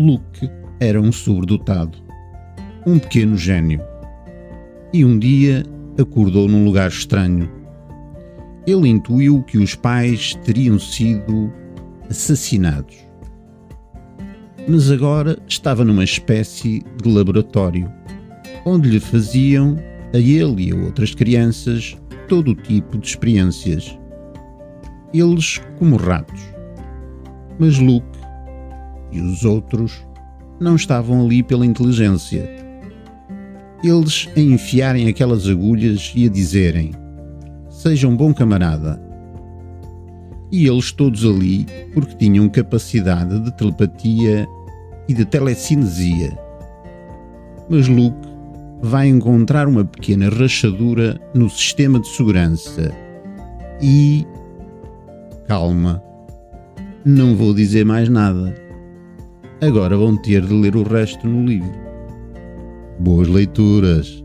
Luke era um sobredotado, um pequeno gênio. E um dia acordou num lugar estranho. Ele intuiu que os pais teriam sido assassinados. Mas agora estava numa espécie de laboratório, onde lhe faziam, a ele e a outras crianças, todo o tipo de experiências. Eles como ratos. Mas Luke e os outros não estavam ali pela inteligência. Eles a enfiarem aquelas agulhas e a dizerem: Seja um bom camarada. E eles todos ali porque tinham capacidade de telepatia e de telecinesia. Mas Luke vai encontrar uma pequena rachadura no sistema de segurança e. Calma, não vou dizer mais nada. Agora vão ter de ler o resto no livro. Boas leituras!